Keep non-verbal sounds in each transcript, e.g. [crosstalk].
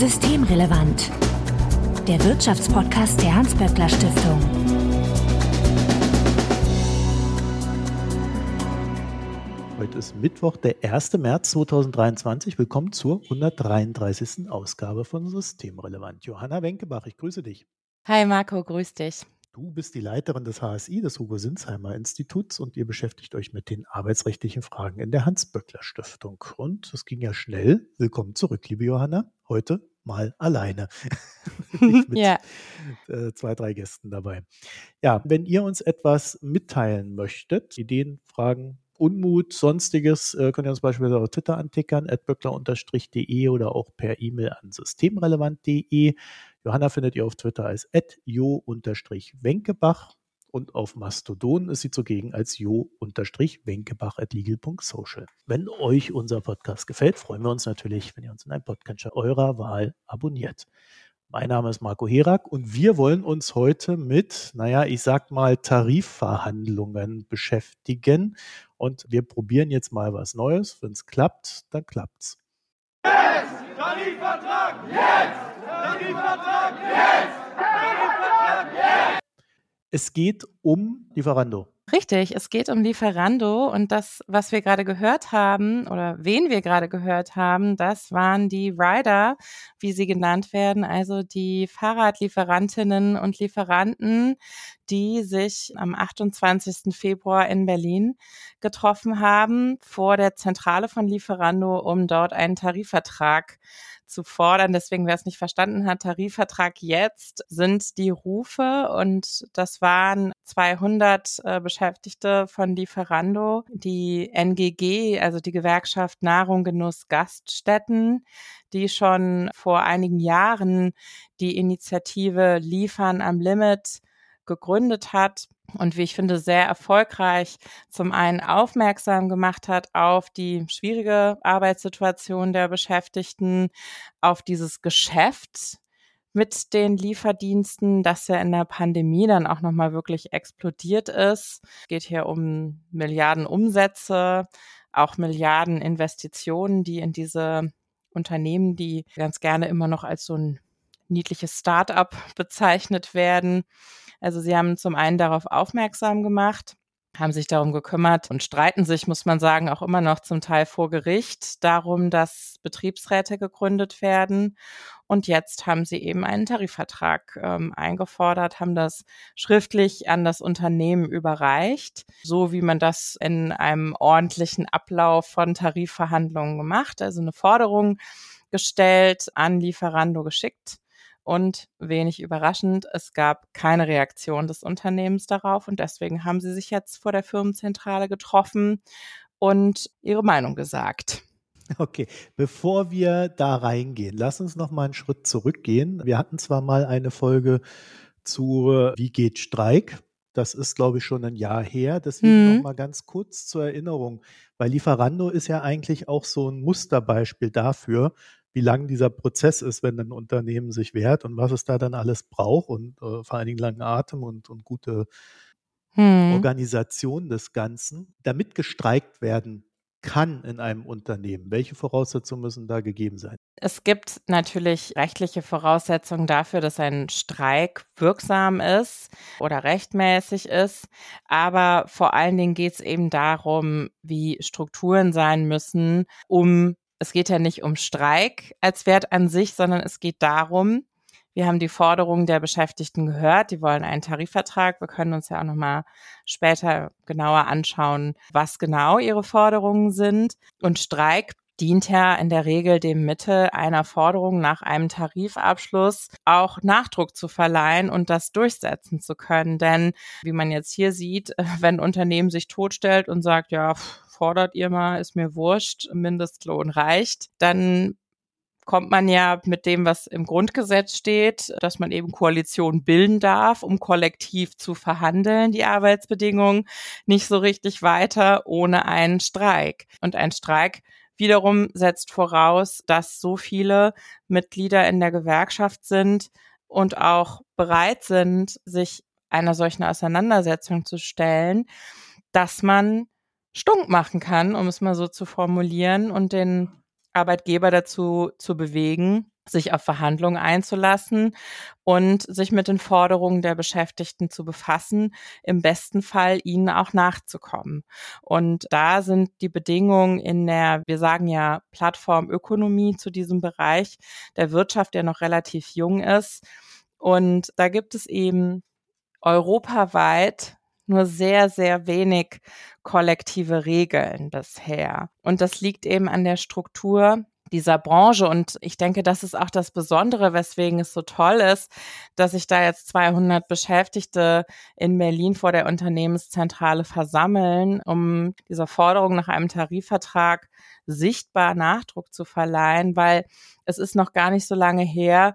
Systemrelevant. Der Wirtschaftspodcast der Hans-Böckler Stiftung. Heute ist Mittwoch, der 1. März 2023. Willkommen zur 133. Ausgabe von Systemrelevant. Johanna Wenkebach, ich grüße dich. Hi Marco, grüß dich. Du bist die Leiterin des HSI, des Hugo-Sinsheimer Instituts, und ihr beschäftigt euch mit den arbeitsrechtlichen Fragen in der Hans-Böckler-Stiftung. Und es ging ja schnell. Willkommen zurück, liebe Johanna. Heute mal alleine. [laughs] mit ja. äh, zwei, drei Gästen dabei. Ja, wenn ihr uns etwas mitteilen möchtet, Ideen, Fragen, Unmut, sonstiges, äh, könnt ihr uns beispielsweise auf Twitter antickern, adböckler-de oder auch per E-Mail an systemrelevant.de. Johanna findet ihr auf Twitter als jo-wenkebach und auf Mastodon ist sie zugegen als jo-wenkebach.legal.social. Wenn euch unser Podcast gefällt, freuen wir uns natürlich, wenn ihr uns in einem Podcatcher eurer Wahl abonniert. Mein Name ist Marco Herak und wir wollen uns heute mit, naja, ich sag mal, Tarifverhandlungen beschäftigen. Und wir probieren jetzt mal was Neues. Wenn es klappt, dann klappt's. Yes! Tarifvertrag! Yes! Tarifvertrag jetzt! Tarifvertrag jetzt! Es geht um Lieferando. Richtig, es geht um Lieferando und das, was wir gerade gehört haben oder wen wir gerade gehört haben, das waren die Rider, wie sie genannt werden, also die Fahrradlieferantinnen und Lieferanten, die sich am 28. Februar in Berlin getroffen haben vor der Zentrale von Lieferando, um dort einen Tarifvertrag zu fordern. Deswegen, wer es nicht verstanden hat, Tarifvertrag jetzt sind die Rufe und das waren 200 äh, Beschäftigte von Lieferando, die NGG, also die Gewerkschaft Nahrung, Genuss, Gaststätten, die schon vor einigen Jahren die Initiative Liefern am Limit gegründet hat und wie ich finde, sehr erfolgreich zum einen aufmerksam gemacht hat auf die schwierige Arbeitssituation der Beschäftigten, auf dieses Geschäft mit den Lieferdiensten, das ja in der Pandemie dann auch nochmal wirklich explodiert ist. Es geht hier um Milliarden Umsätze, auch Milliarden Investitionen, die in diese Unternehmen, die ganz gerne immer noch als so ein niedliches Start-up bezeichnet werden, also sie haben zum einen darauf aufmerksam gemacht, haben sich darum gekümmert und streiten sich, muss man sagen, auch immer noch zum Teil vor Gericht darum, dass Betriebsräte gegründet werden. Und jetzt haben sie eben einen Tarifvertrag ähm, eingefordert, haben das schriftlich an das Unternehmen überreicht, so wie man das in einem ordentlichen Ablauf von Tarifverhandlungen gemacht, also eine Forderung gestellt, an Lieferando geschickt und wenig überraschend, es gab keine Reaktion des Unternehmens darauf und deswegen haben sie sich jetzt vor der Firmenzentrale getroffen und ihre Meinung gesagt. Okay, bevor wir da reingehen, lass uns noch mal einen Schritt zurückgehen. Wir hatten zwar mal eine Folge zu Wie geht Streik? Das ist, glaube ich, schon ein Jahr her. Deswegen mhm. noch mal ganz kurz zur Erinnerung, weil Lieferando ist ja eigentlich auch so ein Musterbeispiel dafür, wie lang dieser Prozess ist, wenn ein Unternehmen sich wehrt und was es da dann alles braucht und äh, vor allen Dingen langen Atem und, und gute hm. Organisation des Ganzen, damit gestreikt werden kann in einem Unternehmen? Welche Voraussetzungen müssen da gegeben sein? Es gibt natürlich rechtliche Voraussetzungen dafür, dass ein Streik wirksam ist oder rechtmäßig ist. Aber vor allen Dingen geht es eben darum, wie Strukturen sein müssen, um es geht ja nicht um Streik als Wert an sich, sondern es geht darum, wir haben die Forderungen der Beschäftigten gehört. Die wollen einen Tarifvertrag. Wir können uns ja auch nochmal später genauer anschauen, was genau ihre Forderungen sind. Und Streik dient ja in der Regel dem Mittel einer Forderung nach einem Tarifabschluss auch Nachdruck zu verleihen und das durchsetzen zu können. Denn wie man jetzt hier sieht, [laughs] wenn ein Unternehmen sich totstellt und sagt, ja, fordert ihr mal, ist mir wurscht, Mindestlohn reicht, dann kommt man ja mit dem, was im Grundgesetz steht, dass man eben Koalition bilden darf, um kollektiv zu verhandeln, die Arbeitsbedingungen, nicht so richtig weiter ohne einen Streik. Und ein Streik wiederum setzt voraus, dass so viele Mitglieder in der Gewerkschaft sind und auch bereit sind, sich einer solchen Auseinandersetzung zu stellen, dass man stunk machen kann, um es mal so zu formulieren, und den Arbeitgeber dazu zu bewegen, sich auf Verhandlungen einzulassen und sich mit den Forderungen der Beschäftigten zu befassen, im besten Fall ihnen auch nachzukommen. Und da sind die Bedingungen in der, wir sagen ja Plattformökonomie zu diesem Bereich der Wirtschaft, der noch relativ jung ist. Und da gibt es eben europaweit nur sehr, sehr wenig kollektive Regeln bisher. Und das liegt eben an der Struktur dieser Branche. Und ich denke, das ist auch das Besondere, weswegen es so toll ist, dass sich da jetzt 200 Beschäftigte in Berlin vor der Unternehmenszentrale versammeln, um dieser Forderung nach einem Tarifvertrag sichtbar Nachdruck zu verleihen, weil es ist noch gar nicht so lange her,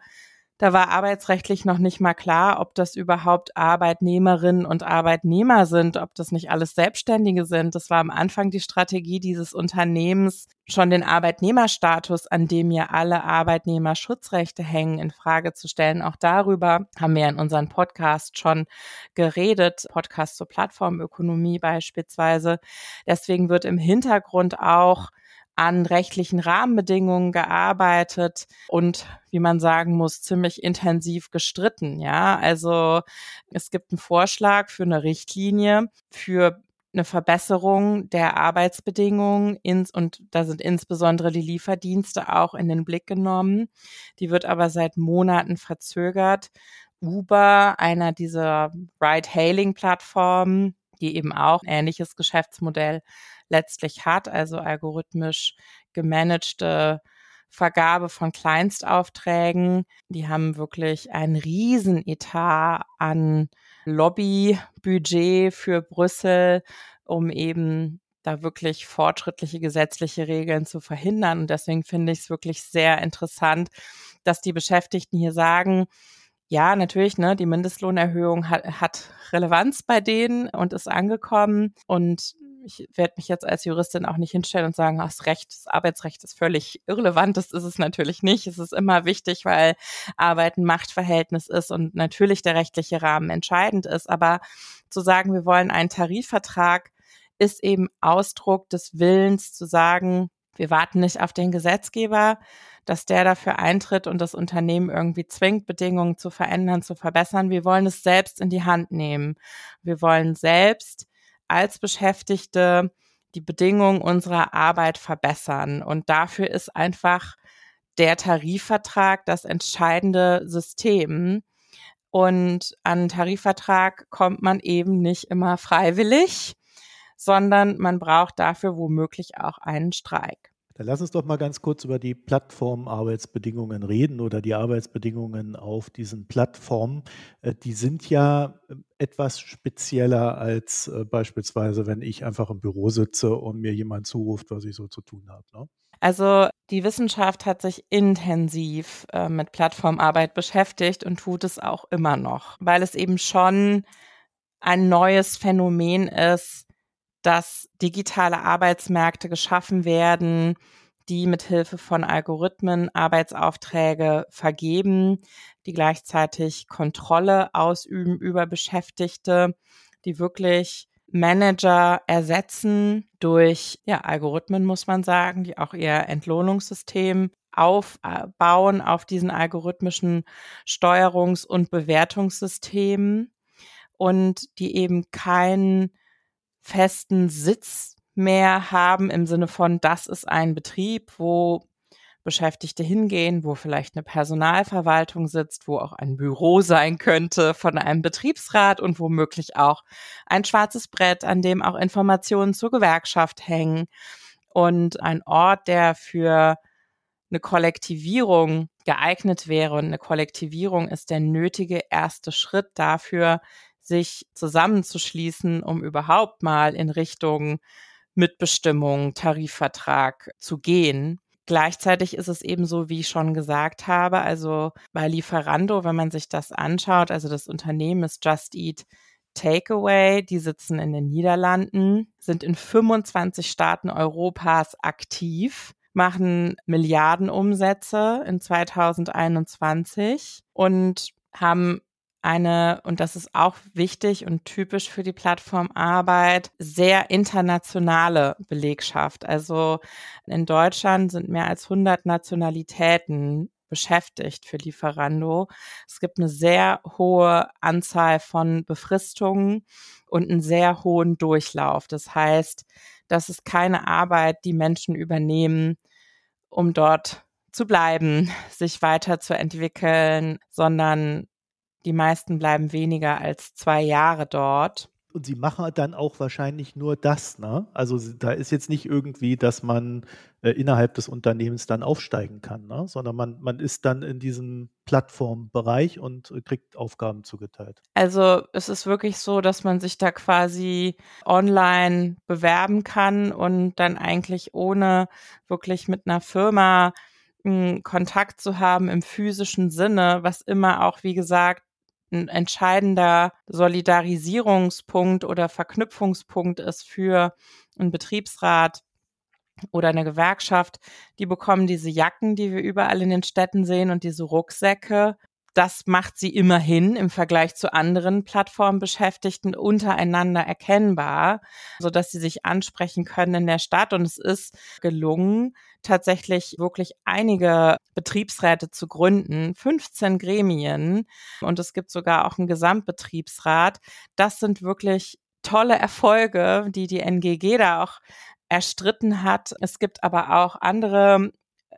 da war arbeitsrechtlich noch nicht mal klar, ob das überhaupt Arbeitnehmerinnen und Arbeitnehmer sind, ob das nicht alles Selbstständige sind. Das war am Anfang die Strategie dieses Unternehmens, schon den Arbeitnehmerstatus, an dem ja alle Arbeitnehmerschutzrechte hängen, in Frage zu stellen. Auch darüber haben wir in unserem Podcast schon geredet, Podcast zur Plattformökonomie beispielsweise. Deswegen wird im Hintergrund auch an rechtlichen Rahmenbedingungen gearbeitet und, wie man sagen muss, ziemlich intensiv gestritten. Ja, also es gibt einen Vorschlag für eine Richtlinie für eine Verbesserung der Arbeitsbedingungen ins, und da sind insbesondere die Lieferdienste auch in den Blick genommen. Die wird aber seit Monaten verzögert. Uber, einer dieser Ride-Hailing-Plattformen, die eben auch ein ähnliches Geschäftsmodell letztlich hat, also algorithmisch gemanagte Vergabe von Kleinstaufträgen. Die haben wirklich einen Riesenetat an Lobbybudget für Brüssel, um eben da wirklich fortschrittliche gesetzliche Regeln zu verhindern. Und deswegen finde ich es wirklich sehr interessant, dass die Beschäftigten hier sagen, ja, natürlich, ne, die Mindestlohnerhöhung hat, hat Relevanz bei denen und ist angekommen. Und ich werde mich jetzt als Juristin auch nicht hinstellen und sagen, hast recht, das Arbeitsrecht ist völlig irrelevant. Das ist es natürlich nicht. Es ist immer wichtig, weil Arbeit ein Machtverhältnis ist und natürlich der rechtliche Rahmen entscheidend ist. Aber zu sagen, wir wollen einen Tarifvertrag, ist eben Ausdruck des Willens zu sagen, wir warten nicht auf den Gesetzgeber, dass der dafür eintritt und das Unternehmen irgendwie zwingt, Bedingungen zu verändern, zu verbessern. Wir wollen es selbst in die Hand nehmen. Wir wollen selbst als Beschäftigte die Bedingungen unserer Arbeit verbessern. Und dafür ist einfach der Tarifvertrag das entscheidende System. Und an Tarifvertrag kommt man eben nicht immer freiwillig, sondern man braucht dafür womöglich auch einen Streik. Dann lass uns doch mal ganz kurz über die Plattformarbeitsbedingungen reden oder die Arbeitsbedingungen auf diesen Plattformen. Äh, die sind ja äh, etwas spezieller als äh, beispielsweise, wenn ich einfach im Büro sitze und mir jemand zuruft, was ich so zu tun habe. Ne? Also die Wissenschaft hat sich intensiv mit Plattformarbeit beschäftigt und tut es auch immer noch, weil es eben schon ein neues Phänomen ist, dass digitale Arbeitsmärkte geschaffen werden, die mit Hilfe von Algorithmen Arbeitsaufträge vergeben, die gleichzeitig Kontrolle ausüben über Beschäftigte, die wirklich Manager ersetzen durch ja, Algorithmen, muss man sagen, die auch ihr Entlohnungssystem aufbauen auf diesen algorithmischen Steuerungs- und Bewertungssystemen und die eben kein festen Sitz mehr haben im Sinne von, das ist ein Betrieb, wo Beschäftigte hingehen, wo vielleicht eine Personalverwaltung sitzt, wo auch ein Büro sein könnte von einem Betriebsrat und womöglich auch ein schwarzes Brett, an dem auch Informationen zur Gewerkschaft hängen und ein Ort, der für eine Kollektivierung geeignet wäre. Und eine Kollektivierung ist der nötige erste Schritt dafür, sich zusammenzuschließen, um überhaupt mal in Richtung Mitbestimmung, Tarifvertrag zu gehen. Gleichzeitig ist es eben so, wie ich schon gesagt habe, also bei Lieferando, wenn man sich das anschaut, also das Unternehmen ist Just Eat Takeaway, die sitzen in den Niederlanden, sind in 25 Staaten Europas aktiv, machen Milliardenumsätze in 2021 und haben eine, und das ist auch wichtig und typisch für die Plattformarbeit, sehr internationale Belegschaft. Also in Deutschland sind mehr als 100 Nationalitäten beschäftigt für Lieferando. Es gibt eine sehr hohe Anzahl von Befristungen und einen sehr hohen Durchlauf. Das heißt, das ist keine Arbeit, die Menschen übernehmen, um dort zu bleiben, sich weiterzuentwickeln, sondern die meisten bleiben weniger als zwei Jahre dort. Und sie machen dann auch wahrscheinlich nur das, ne? Also da ist jetzt nicht irgendwie, dass man äh, innerhalb des Unternehmens dann aufsteigen kann, ne? sondern man, man ist dann in diesem Plattformbereich und äh, kriegt Aufgaben zugeteilt. Also es ist wirklich so, dass man sich da quasi online bewerben kann und dann eigentlich ohne wirklich mit einer Firma hm, Kontakt zu haben im physischen Sinne, was immer auch, wie gesagt, ein entscheidender Solidarisierungspunkt oder Verknüpfungspunkt ist für einen Betriebsrat oder eine Gewerkschaft, die bekommen diese Jacken, die wir überall in den Städten sehen und diese Rucksäcke. Das macht sie immerhin im Vergleich zu anderen Plattformbeschäftigten untereinander erkennbar, so dass sie sich ansprechen können in der Stadt. Und es ist gelungen, tatsächlich wirklich einige Betriebsräte zu gründen, 15 Gremien und es gibt sogar auch einen Gesamtbetriebsrat. Das sind wirklich tolle Erfolge, die die NGG da auch erstritten hat. Es gibt aber auch andere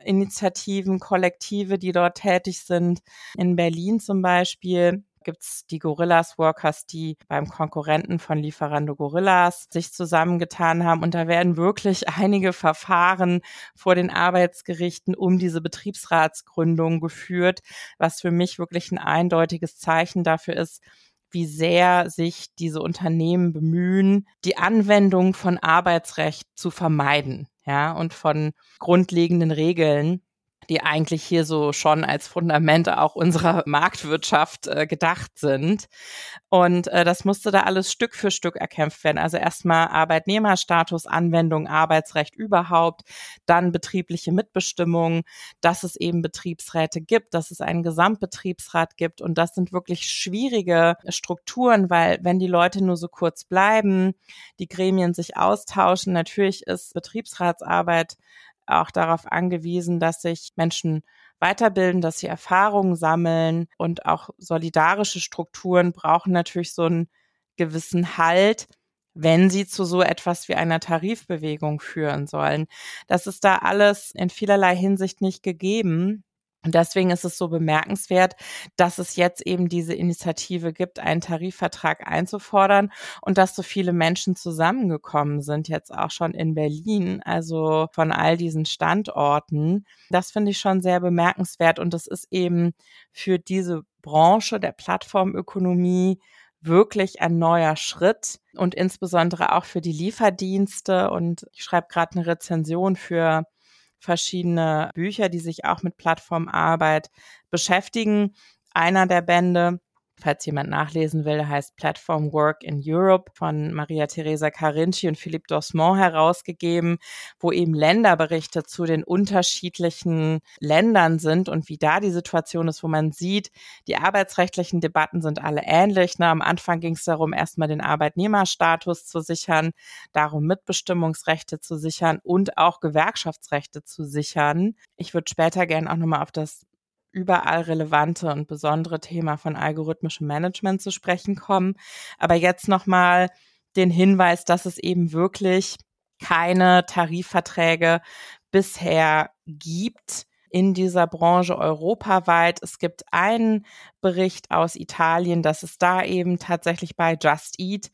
Initiativen, Kollektive, die dort tätig sind. In Berlin zum Beispiel gibt's die Gorillas Workers, die beim Konkurrenten von Lieferando Gorillas sich zusammengetan haben. Und da werden wirklich einige Verfahren vor den Arbeitsgerichten um diese Betriebsratsgründung geführt, was für mich wirklich ein eindeutiges Zeichen dafür ist, wie sehr sich diese Unternehmen bemühen, die Anwendung von Arbeitsrecht zu vermeiden, ja, und von grundlegenden Regeln die eigentlich hier so schon als Fundamente auch unserer [laughs] Marktwirtschaft äh, gedacht sind. Und äh, das musste da alles Stück für Stück erkämpft werden. Also erstmal Arbeitnehmerstatus, Anwendung, Arbeitsrecht überhaupt, dann betriebliche Mitbestimmung, dass es eben Betriebsräte gibt, dass es einen Gesamtbetriebsrat gibt. Und das sind wirklich schwierige Strukturen, weil wenn die Leute nur so kurz bleiben, die Gremien sich austauschen, natürlich ist Betriebsratsarbeit auch darauf angewiesen, dass sich Menschen weiterbilden, dass sie Erfahrungen sammeln und auch solidarische Strukturen brauchen natürlich so einen gewissen Halt, wenn sie zu so etwas wie einer Tarifbewegung führen sollen. Das ist da alles in vielerlei Hinsicht nicht gegeben. Und deswegen ist es so bemerkenswert, dass es jetzt eben diese Initiative gibt, einen Tarifvertrag einzufordern und dass so viele Menschen zusammengekommen sind, jetzt auch schon in Berlin, also von all diesen Standorten. Das finde ich schon sehr bemerkenswert und es ist eben für diese Branche der Plattformökonomie wirklich ein neuer Schritt und insbesondere auch für die Lieferdienste. Und ich schreibe gerade eine Rezension für verschiedene Bücher, die sich auch mit Plattformarbeit beschäftigen. Einer der Bände falls jemand nachlesen will, heißt Platform Work in Europe von Maria Teresa Carinci und Philippe Dosmont herausgegeben, wo eben Länderberichte zu den unterschiedlichen Ländern sind und wie da die Situation ist, wo man sieht, die arbeitsrechtlichen Debatten sind alle ähnlich. Ne? Am Anfang ging es darum, erstmal den Arbeitnehmerstatus zu sichern, darum Mitbestimmungsrechte zu sichern und auch Gewerkschaftsrechte zu sichern. Ich würde später gerne auch nochmal auf das überall relevante und besondere Thema von algorithmischem Management zu sprechen kommen. Aber jetzt nochmal den Hinweis, dass es eben wirklich keine Tarifverträge bisher gibt in dieser Branche europaweit. Es gibt einen Bericht aus Italien, dass es da eben tatsächlich bei Just Eat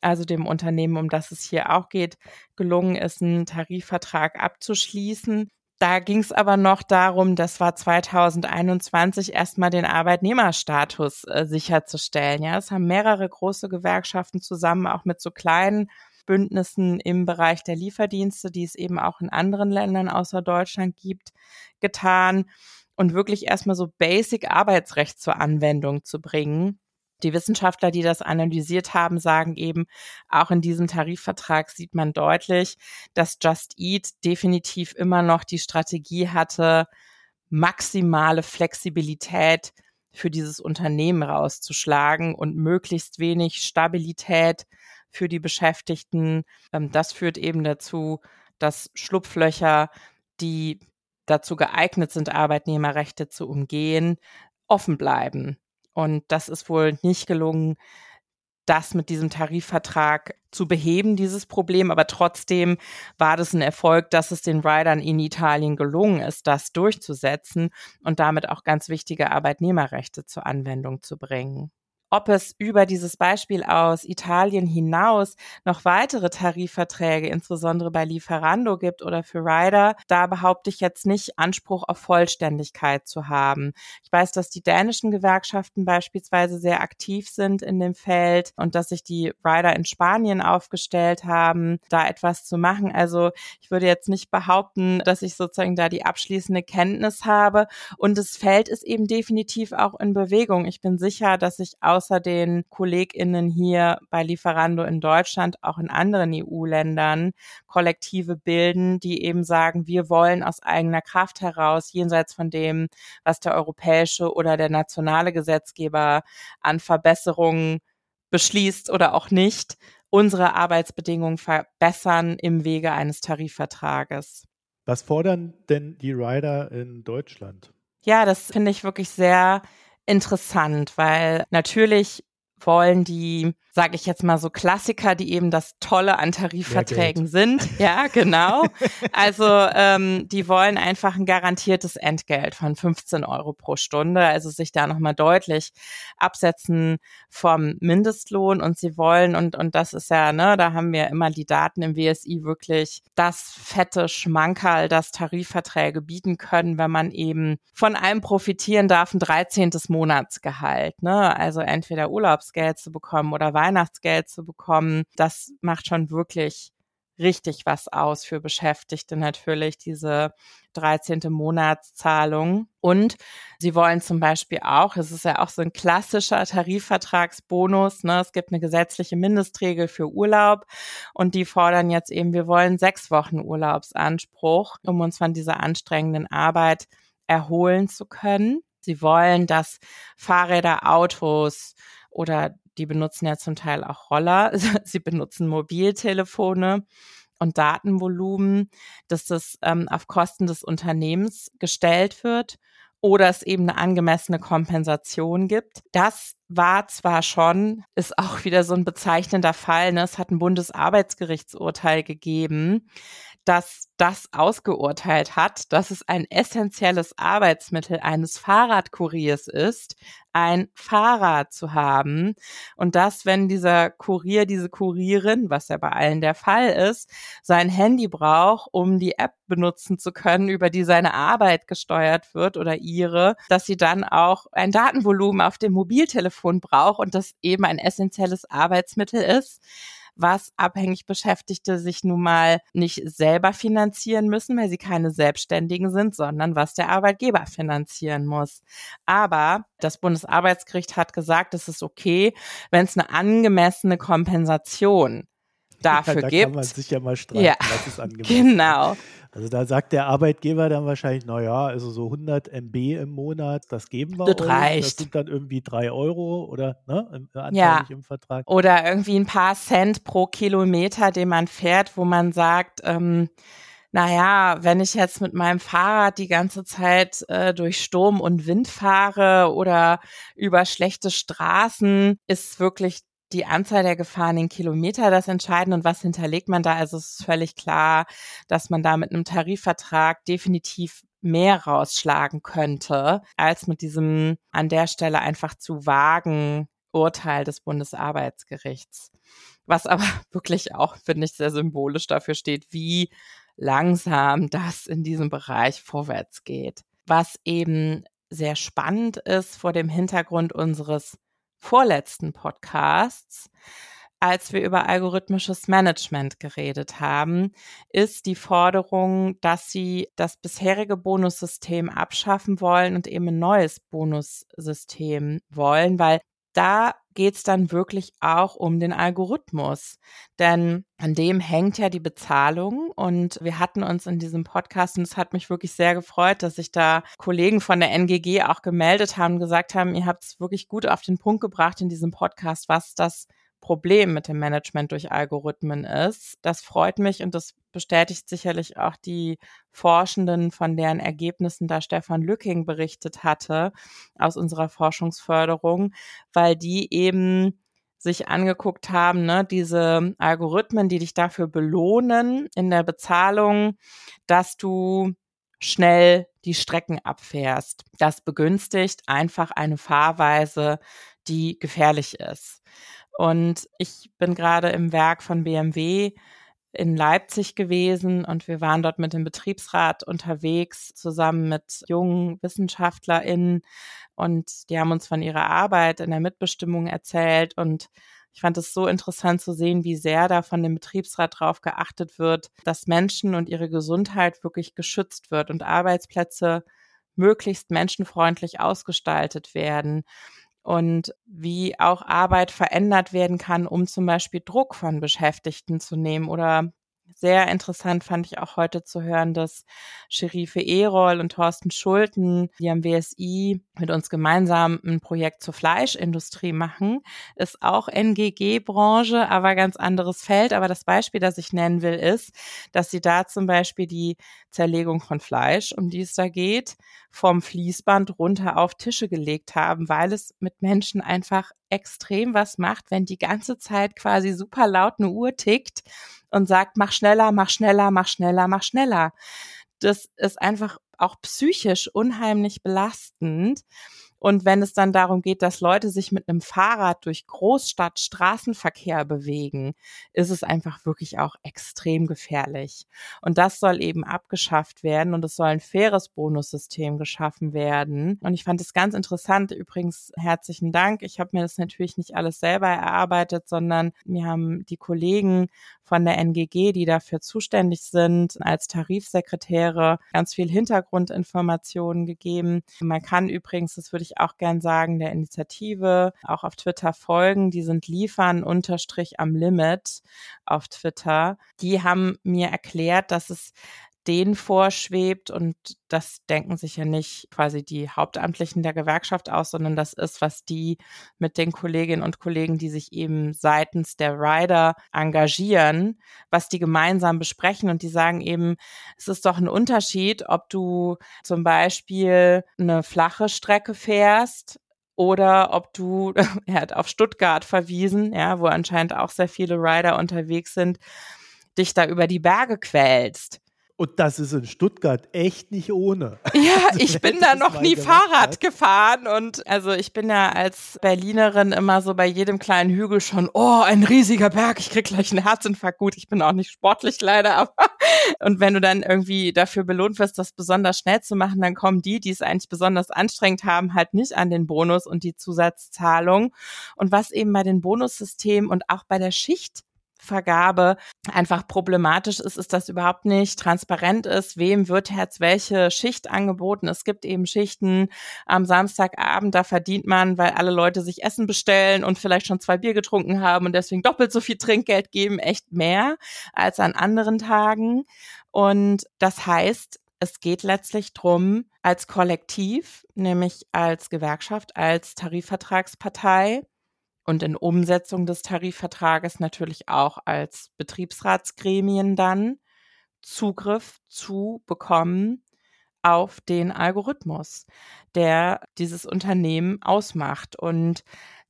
also dem Unternehmen, um das es hier auch geht, gelungen ist, einen Tarifvertrag abzuschließen. Da ging es aber noch darum, das war 2021 erstmal den Arbeitnehmerstatus äh, sicherzustellen. Ja, es haben mehrere große Gewerkschaften zusammen, auch mit so kleinen Bündnissen im Bereich der Lieferdienste, die es eben auch in anderen Ländern außer Deutschland gibt, getan und wirklich erstmal so Basic Arbeitsrecht zur Anwendung zu bringen. Die Wissenschaftler, die das analysiert haben, sagen eben, auch in diesem Tarifvertrag sieht man deutlich, dass Just Eat definitiv immer noch die Strategie hatte, maximale Flexibilität für dieses Unternehmen rauszuschlagen und möglichst wenig Stabilität für die Beschäftigten. Ähm, das führt eben dazu, dass Schlupflöcher, die dazu geeignet sind, Arbeitnehmerrechte zu umgehen, offen bleiben. Und das ist wohl nicht gelungen, das mit diesem Tarifvertrag zu beheben, dieses Problem. Aber trotzdem war das ein Erfolg, dass es den Riders in Italien gelungen ist, das durchzusetzen und damit auch ganz wichtige Arbeitnehmerrechte zur Anwendung zu bringen ob es über dieses Beispiel aus Italien hinaus noch weitere Tarifverträge, insbesondere bei Lieferando gibt oder für Rider, da behaupte ich jetzt nicht, Anspruch auf Vollständigkeit zu haben. Ich weiß, dass die dänischen Gewerkschaften beispielsweise sehr aktiv sind in dem Feld und dass sich die Rider in Spanien aufgestellt haben, da etwas zu machen. Also ich würde jetzt nicht behaupten, dass ich sozusagen da die abschließende Kenntnis habe. Und das Feld ist eben definitiv auch in Bewegung. Ich bin sicher, dass sich auch außer den KollegInnen hier bei Lieferando in Deutschland auch in anderen EU-Ländern Kollektive bilden, die eben sagen, wir wollen aus eigener Kraft heraus, jenseits von dem, was der europäische oder der nationale Gesetzgeber an Verbesserungen beschließt oder auch nicht, unsere Arbeitsbedingungen verbessern im Wege eines Tarifvertrages. Was fordern denn die Rider in Deutschland? Ja, das finde ich wirklich sehr interessant, weil natürlich wollen die sage ich jetzt mal so Klassiker, die eben das Tolle an Tarifverträgen sind. Ja, [laughs] genau. Also ähm, die wollen einfach ein garantiertes Entgelt von 15 Euro pro Stunde, also sich da nochmal deutlich absetzen vom Mindestlohn und sie wollen, und, und das ist ja, ne, da haben wir immer die Daten im WSI wirklich das fette Schmankerl, das Tarifverträge bieten können, wenn man eben von allem profitieren darf, ein 13. Monatsgehalt, ne? Also entweder Urlaubsgeld zu bekommen oder Weihnachtsgeld zu bekommen, das macht schon wirklich richtig was aus für Beschäftigte natürlich, diese 13. Monatszahlung. Und sie wollen zum Beispiel auch, es ist ja auch so ein klassischer Tarifvertragsbonus, ne? es gibt eine gesetzliche Mindestregel für Urlaub und die fordern jetzt eben, wir wollen sechs Wochen Urlaubsanspruch, um uns von dieser anstrengenden Arbeit erholen zu können. Sie wollen, dass Fahrräder, Autos oder die benutzen ja zum Teil auch Roller, [laughs] sie benutzen Mobiltelefone und Datenvolumen, dass das ähm, auf Kosten des Unternehmens gestellt wird oder es eben eine angemessene Kompensation gibt. Das war zwar schon, ist auch wieder so ein bezeichnender Fall, ne? es hat ein Bundesarbeitsgerichtsurteil gegeben, dass das ausgeurteilt hat, dass es ein essentielles Arbeitsmittel eines Fahrradkuriers ist, ein Fahrrad zu haben. Und dass, wenn dieser Kurier, diese Kurierin, was ja bei allen der Fall ist, sein Handy braucht, um die App benutzen zu können, über die seine Arbeit gesteuert wird oder ihre, dass sie dann auch ein Datenvolumen auf dem Mobiltelefon braucht und das eben ein essentielles Arbeitsmittel ist was abhängig Beschäftigte sich nun mal nicht selber finanzieren müssen, weil sie keine Selbstständigen sind, sondern was der Arbeitgeber finanzieren muss. Aber das Bundesarbeitsgericht hat gesagt, es ist okay, wenn es eine angemessene Kompensation dafür ja, [laughs] da gibt. kann man sich ja mal streiten, ja, was [laughs] ist angemessen. Genau. Also da sagt der Arbeitgeber dann wahrscheinlich, naja, also so 100 MB im Monat, das geben wir das euch. Reicht. Das sind dann irgendwie drei Euro oder ne, ja. im Vertrag. Oder irgendwie ein paar Cent pro Kilometer, den man fährt, wo man sagt, ähm, naja, wenn ich jetzt mit meinem Fahrrad die ganze Zeit äh, durch Sturm und Wind fahre oder über schlechte Straßen, ist wirklich die Anzahl der gefahrenen Kilometer das Entscheidende und was hinterlegt man da? Also es ist völlig klar, dass man da mit einem Tarifvertrag definitiv mehr rausschlagen könnte, als mit diesem an der Stelle einfach zu vagen Urteil des Bundesarbeitsgerichts. Was aber [laughs] wirklich auch, finde ich, sehr symbolisch dafür steht, wie langsam das in diesem Bereich vorwärts geht. Was eben sehr spannend ist vor dem Hintergrund unseres vorletzten Podcasts, als wir über algorithmisches Management geredet haben, ist die Forderung, dass sie das bisherige Bonussystem abschaffen wollen und eben ein neues Bonussystem wollen, weil da geht es dann wirklich auch um den Algorithmus. Denn an dem hängt ja die Bezahlung. Und wir hatten uns in diesem Podcast, und es hat mich wirklich sehr gefreut, dass sich da Kollegen von der NGG auch gemeldet haben gesagt haben, ihr habt es wirklich gut auf den Punkt gebracht in diesem Podcast, was das Problem mit dem Management durch Algorithmen ist. Das freut mich und das bestätigt sicherlich auch die Forschenden, von deren Ergebnissen da Stefan Lücking berichtet hatte aus unserer Forschungsförderung, weil die eben sich angeguckt haben, ne, diese Algorithmen, die dich dafür belohnen in der Bezahlung, dass du schnell die Strecken abfährst. Das begünstigt einfach eine Fahrweise, die gefährlich ist. Und ich bin gerade im Werk von BMW in Leipzig gewesen und wir waren dort mit dem Betriebsrat unterwegs, zusammen mit jungen WissenschaftlerInnen und die haben uns von ihrer Arbeit in der Mitbestimmung erzählt und ich fand es so interessant zu sehen, wie sehr da von dem Betriebsrat darauf geachtet wird, dass Menschen und ihre Gesundheit wirklich geschützt wird und Arbeitsplätze möglichst menschenfreundlich ausgestaltet werden und wie auch Arbeit verändert werden kann, um zum Beispiel Druck von Beschäftigten zu nehmen oder sehr interessant fand ich auch heute zu hören, dass Sherife Erol und Thorsten Schulten, die am WSI mit uns gemeinsam ein Projekt zur Fleischindustrie machen, ist auch NGG-Branche, aber ganz anderes Feld. Aber das Beispiel, das ich nennen will, ist, dass sie da zum Beispiel die Zerlegung von Fleisch, um die es da geht, vom Fließband runter auf Tische gelegt haben, weil es mit Menschen einfach extrem was macht, wenn die ganze Zeit quasi super laut eine Uhr tickt und sagt, mach schneller, mach schneller, mach schneller, mach schneller. Das ist einfach auch psychisch unheimlich belastend. Und wenn es dann darum geht, dass Leute sich mit einem Fahrrad durch Großstadt Straßenverkehr bewegen, ist es einfach wirklich auch extrem gefährlich. Und das soll eben abgeschafft werden und es soll ein faires Bonussystem geschaffen werden. Und ich fand es ganz interessant. Übrigens herzlichen Dank. Ich habe mir das natürlich nicht alles selber erarbeitet, sondern mir haben die Kollegen von der NGG, die dafür zuständig sind, als Tarifsekretäre ganz viel Hintergrundinformationen gegeben. Man kann übrigens, das würde ich auch gern sagen, der Initiative auch auf Twitter folgen. Die sind liefern unterstrich am Limit auf Twitter. Die haben mir erklärt, dass es denen vorschwebt und das denken sich ja nicht quasi die Hauptamtlichen der Gewerkschaft aus, sondern das ist, was die mit den Kolleginnen und Kollegen, die sich eben seitens der Rider engagieren, was die gemeinsam besprechen und die sagen eben, es ist doch ein Unterschied, ob du zum Beispiel eine flache Strecke fährst oder ob du, [laughs] er hat auf Stuttgart verwiesen, ja, wo anscheinend auch sehr viele Rider unterwegs sind, dich da über die Berge quälst. Und das ist in Stuttgart echt nicht ohne. [laughs] Ja, also, ich bin da noch nie Fahrrad hat. gefahren und also ich bin ja als Berlinerin immer so bei jedem kleinen Hügel schon, oh, ein riesiger Berg, ich krieg gleich einen Herzinfarkt. Gut, ich bin auch nicht sportlich leider, aber [laughs] und wenn du dann irgendwie dafür belohnt wirst, das besonders schnell zu machen, dann kommen die, die es eigentlich besonders anstrengend haben, halt nicht an den Bonus und die Zusatzzahlung. Und was eben bei den Bonussystemen und auch bei der Schicht Vergabe einfach problematisch ist, ist, dass überhaupt nicht transparent ist, wem wird jetzt welche Schicht angeboten. Es gibt eben Schichten am Samstagabend, da verdient man, weil alle Leute sich Essen bestellen und vielleicht schon zwei Bier getrunken haben und deswegen doppelt so viel Trinkgeld geben, echt mehr als an anderen Tagen. Und das heißt, es geht letztlich drum, als Kollektiv, nämlich als Gewerkschaft, als Tarifvertragspartei, und in Umsetzung des Tarifvertrages natürlich auch als Betriebsratsgremien dann Zugriff zu bekommen auf den Algorithmus, der dieses Unternehmen ausmacht. Und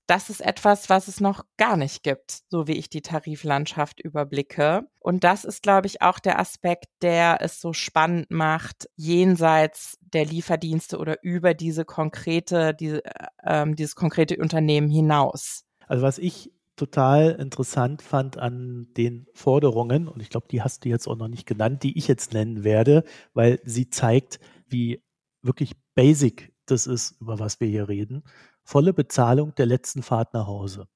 das ist etwas, was es noch gar nicht gibt, so wie ich die Tariflandschaft überblicke. Und das ist, glaube ich, auch der Aspekt, der es so spannend macht, jenseits der Lieferdienste oder über diese konkrete, diese, äh, dieses konkrete Unternehmen hinaus. Also was ich total interessant fand an den Forderungen, und ich glaube, die hast du jetzt auch noch nicht genannt, die ich jetzt nennen werde, weil sie zeigt, wie wirklich basic das ist, über was wir hier reden. Volle Bezahlung der letzten Fahrt nach Hause.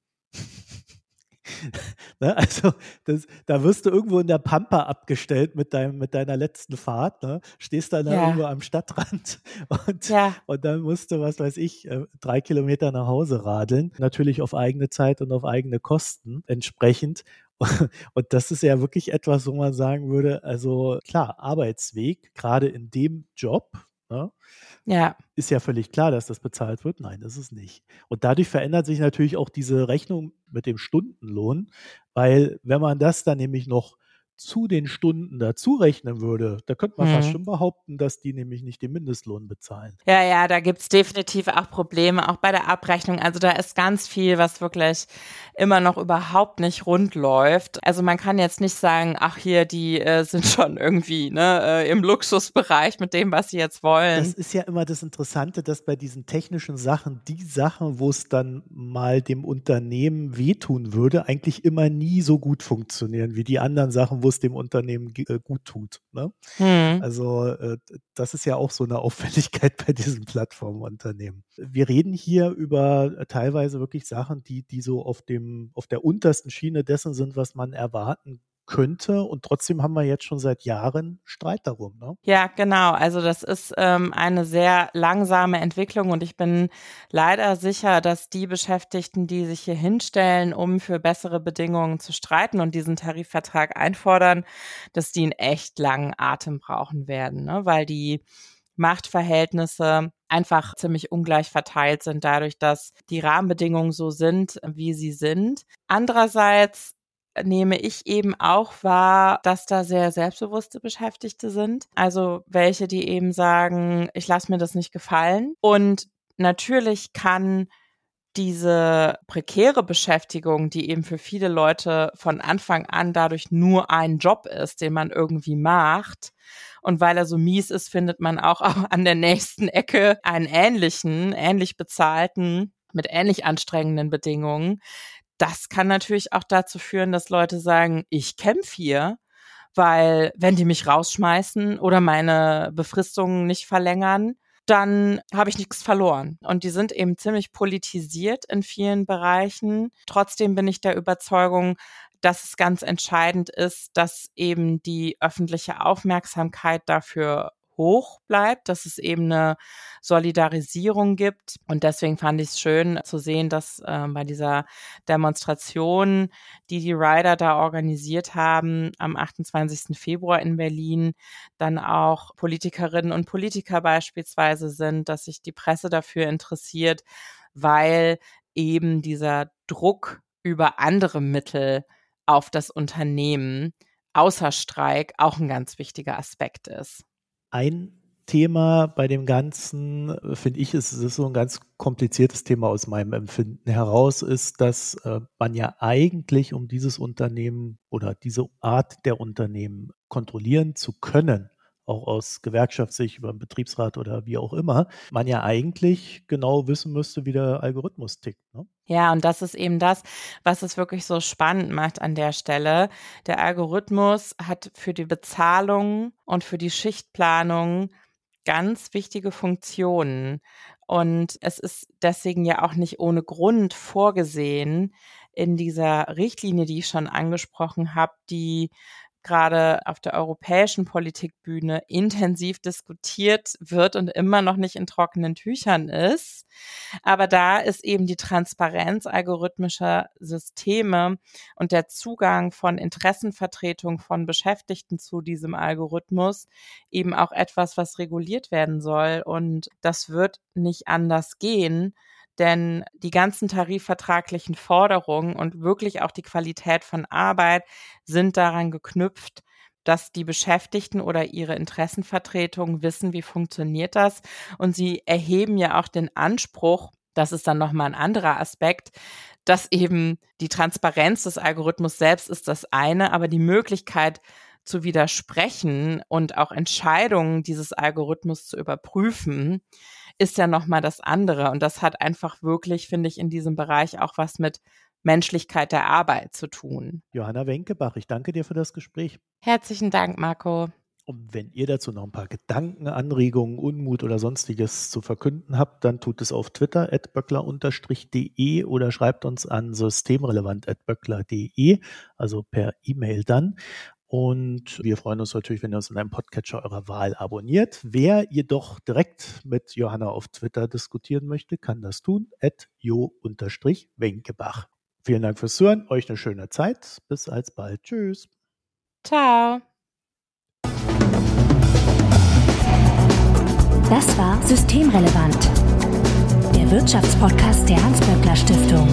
[laughs] ne? Also das, da wirst du irgendwo in der Pampa abgestellt mit, deinem, mit deiner letzten Fahrt, ne? stehst dann ja. irgendwo am Stadtrand [laughs] und, ja. und dann musst du, was weiß ich, äh, drei Kilometer nach Hause radeln. Natürlich auf eigene Zeit und auf eigene Kosten entsprechend. [laughs] Und das ist ja wirklich etwas, wo man sagen würde, also klar, Arbeitsweg, gerade in dem Job, ne? Ja. Ist ja völlig klar, dass das bezahlt wird. Nein, das ist nicht. Und dadurch verändert sich natürlich auch diese Rechnung mit dem Stundenlohn, weil wenn man das dann nämlich noch zu den Stunden dazu rechnen würde, da könnte man mhm. fast schon behaupten, dass die nämlich nicht den Mindestlohn bezahlen. Ja, ja, da gibt's definitiv auch Probleme, auch bei der Abrechnung. Also da ist ganz viel, was wirklich immer noch überhaupt nicht rund läuft. Also man kann jetzt nicht sagen, ach hier, die äh, sind [laughs] schon irgendwie ne, äh, im Luxusbereich mit dem, was sie jetzt wollen. Das ist ja immer das Interessante, dass bei diesen technischen Sachen, die Sachen, wo es dann mal dem Unternehmen wehtun würde, eigentlich immer nie so gut funktionieren wie die anderen Sachen, wo es dem Unternehmen äh, gut tut. Ne? Hm. Also äh, das ist ja auch so eine Auffälligkeit [laughs] bei diesen Plattformunternehmen. Wir reden hier über äh, teilweise wirklich Sachen, die, die so auf dem, auf der untersten Schiene dessen sind, was man erwarten könnte. Und trotzdem haben wir jetzt schon seit Jahren Streit darum. Ne? Ja, genau. Also das ist ähm, eine sehr langsame Entwicklung und ich bin leider sicher, dass die Beschäftigten, die sich hier hinstellen, um für bessere Bedingungen zu streiten und diesen Tarifvertrag einfordern, dass die einen echt langen Atem brauchen werden, ne? weil die Machtverhältnisse einfach ziemlich ungleich verteilt sind, dadurch, dass die Rahmenbedingungen so sind, wie sie sind. Andererseits nehme ich eben auch wahr, dass da sehr selbstbewusste Beschäftigte sind. Also welche, die eben sagen, ich lasse mir das nicht gefallen. Und natürlich kann diese prekäre Beschäftigung, die eben für viele Leute von Anfang an dadurch nur ein Job ist, den man irgendwie macht. Und weil er so mies ist, findet man auch [laughs] an der nächsten Ecke einen ähnlichen, ähnlich bezahlten, mit ähnlich anstrengenden Bedingungen das kann natürlich auch dazu führen, dass Leute sagen, ich kämpfe hier, weil wenn die mich rausschmeißen oder meine Befristungen nicht verlängern, dann habe ich nichts verloren. Und die sind eben ziemlich politisiert in vielen Bereichen. Trotzdem bin ich der Überzeugung, dass es ganz entscheidend ist, dass eben die öffentliche Aufmerksamkeit dafür hoch bleibt, dass es eben eine Solidarisierung gibt. Und deswegen fand ich es schön zu sehen, dass äh, bei dieser Demonstration, die die Rider da organisiert haben, am 28. Februar in Berlin, dann auch Politikerinnen und Politiker beispielsweise sind, dass sich die Presse dafür interessiert, weil eben dieser Druck über andere Mittel auf das Unternehmen außer Streik auch ein ganz wichtiger Aspekt ist. Ein Thema bei dem Ganzen, äh, finde ich, ist, es ist so ein ganz kompliziertes Thema aus meinem Empfinden heraus, ist, dass äh, man ja eigentlich, um dieses Unternehmen oder diese Art der Unternehmen kontrollieren zu können, auch aus Gewerkschaftssicht über den Betriebsrat oder wie auch immer, man ja eigentlich genau wissen müsste, wie der Algorithmus tickt. Ne? Ja, und das ist eben das, was es wirklich so spannend macht an der Stelle. Der Algorithmus hat für die Bezahlung und für die Schichtplanung ganz wichtige Funktionen. Und es ist deswegen ja auch nicht ohne Grund vorgesehen in dieser Richtlinie, die ich schon angesprochen habe, die gerade auf der europäischen Politikbühne intensiv diskutiert wird und immer noch nicht in trockenen Tüchern ist. Aber da ist eben die Transparenz algorithmischer Systeme und der Zugang von Interessenvertretung von Beschäftigten zu diesem Algorithmus eben auch etwas, was reguliert werden soll. Und das wird nicht anders gehen, denn die ganzen tarifvertraglichen Forderungen und wirklich auch die Qualität von Arbeit sind daran geknüpft, dass die Beschäftigten oder ihre Interessenvertretungen wissen, wie funktioniert das. Und sie erheben ja auch den Anspruch, das ist dann nochmal ein anderer Aspekt, dass eben die Transparenz des Algorithmus selbst ist das eine, aber die Möglichkeit zu widersprechen und auch Entscheidungen dieses Algorithmus zu überprüfen, ist ja nochmal das andere. Und das hat einfach wirklich, finde ich, in diesem Bereich auch was mit Menschlichkeit der Arbeit zu tun. Johanna Wenkebach, ich danke dir für das Gespräch. Herzlichen Dank, Marco. Und wenn ihr dazu noch ein paar Gedanken, Anregungen, Unmut oder sonstiges zu verkünden habt, dann tut es auf Twitter at böckler-de oder schreibt uns an systemrelevant.böckler.de, also per E-Mail dann. Und wir freuen uns natürlich, wenn ihr uns in einem Podcatcher eurer Wahl abonniert. Wer jedoch direkt mit Johanna auf Twitter diskutieren möchte, kann das tun. At jo-wenkebach. Vielen Dank fürs Zuhören. Euch eine schöne Zeit. Bis alsbald. Tschüss. Ciao. Das war Systemrelevant, der Wirtschaftspodcast der Hans-Böckler Stiftung.